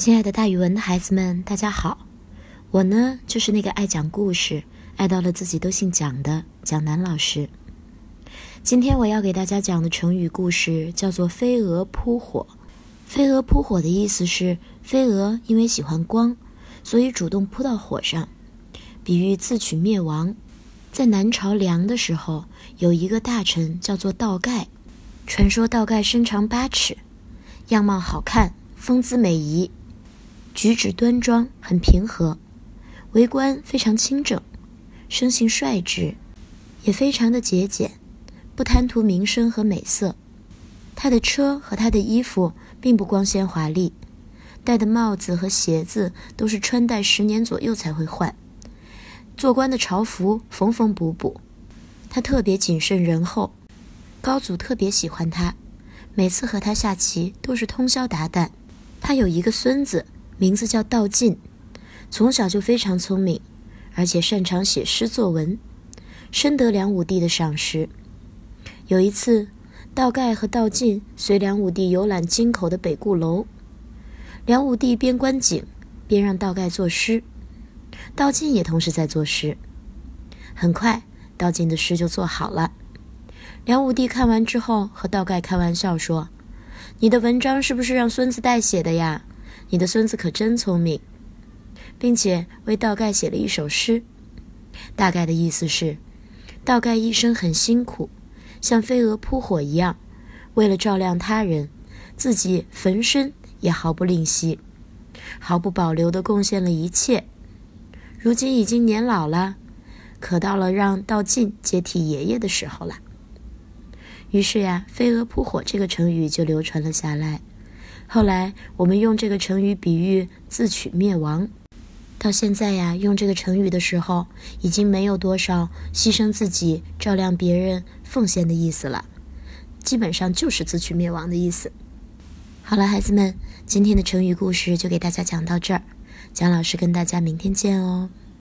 亲爱的，大语文的孩子们，大家好！我呢，就是那个爱讲故事、爱到了自己都姓蒋的蒋楠老师。今天我要给大家讲的成语故事叫做“飞蛾扑火”。飞蛾扑火的意思是，飞蛾因为喜欢光，所以主动扑到火上，比喻自取灭亡。在南朝梁的时候，有一个大臣叫做道盖，传说道盖身长八尺，样貌好看，风姿美仪。举止端庄，很平和，为官非常清正，生性率直，也非常的节俭，不贪图名声和美色。他的车和他的衣服并不光鲜华丽，戴的帽子和鞋子都是穿戴十年左右才会换。做官的朝服缝缝补补，他特别谨慎仁厚，高祖特别喜欢他，每次和他下棋都是通宵达旦。他有一个孙子。名字叫道晋，从小就非常聪明，而且擅长写诗作文，深得梁武帝的赏识。有一次，道盖和道晋随梁武帝游览京口的北固楼，梁武帝边观景边让道盖作诗，道晋也同时在作诗。很快，道晋的诗就做好了。梁武帝看完之后，和道盖开玩笑说：“你的文章是不是让孙子代写的呀？”你的孙子可真聪明，并且为道盖写了一首诗，大概的意思是：道盖一生很辛苦，像飞蛾扑火一样，为了照亮他人，自己焚身也毫不吝惜，毫不保留地贡献了一切。如今已经年老了，可到了让道晋接替爷爷的时候了。于是呀，“飞蛾扑火”这个成语就流传了下来。后来我们用这个成语比喻自取灭亡，到现在呀，用这个成语的时候，已经没有多少牺牲自己照亮别人、奉献的意思了，基本上就是自取灭亡的意思。好了，孩子们，今天的成语故事就给大家讲到这儿，蒋老师跟大家明天见哦。